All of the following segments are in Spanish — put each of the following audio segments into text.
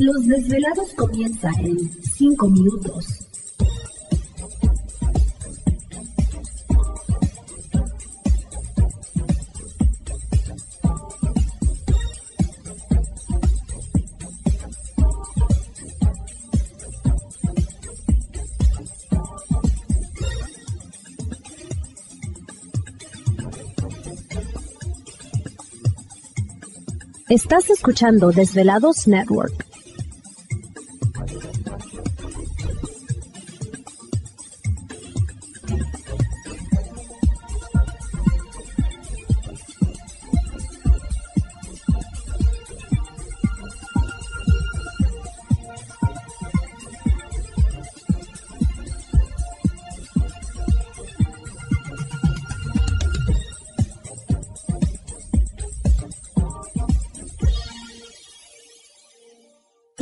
Los desvelados comienza en 5 minutos. Estás escuchando Desvelados Network.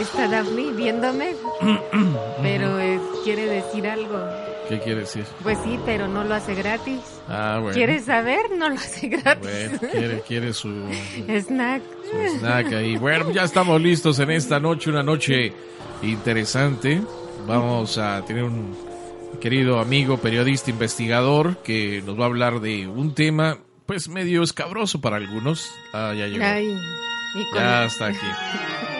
Está Daphne viéndome, pero quiere decir algo. ¿Qué quiere decir? Pues sí, pero no lo hace gratis. Ah, bueno. ¿Quiere saber? No lo hace gratis. Bueno, quiere, quiere su, snack. Su snack ahí. Bueno, ya estamos listos en esta noche, una noche interesante. Vamos a tener un querido amigo, periodista, investigador, que nos va a hablar de un tema, pues medio escabroso para algunos. Ah, ya llegó. Ay, ya está aquí.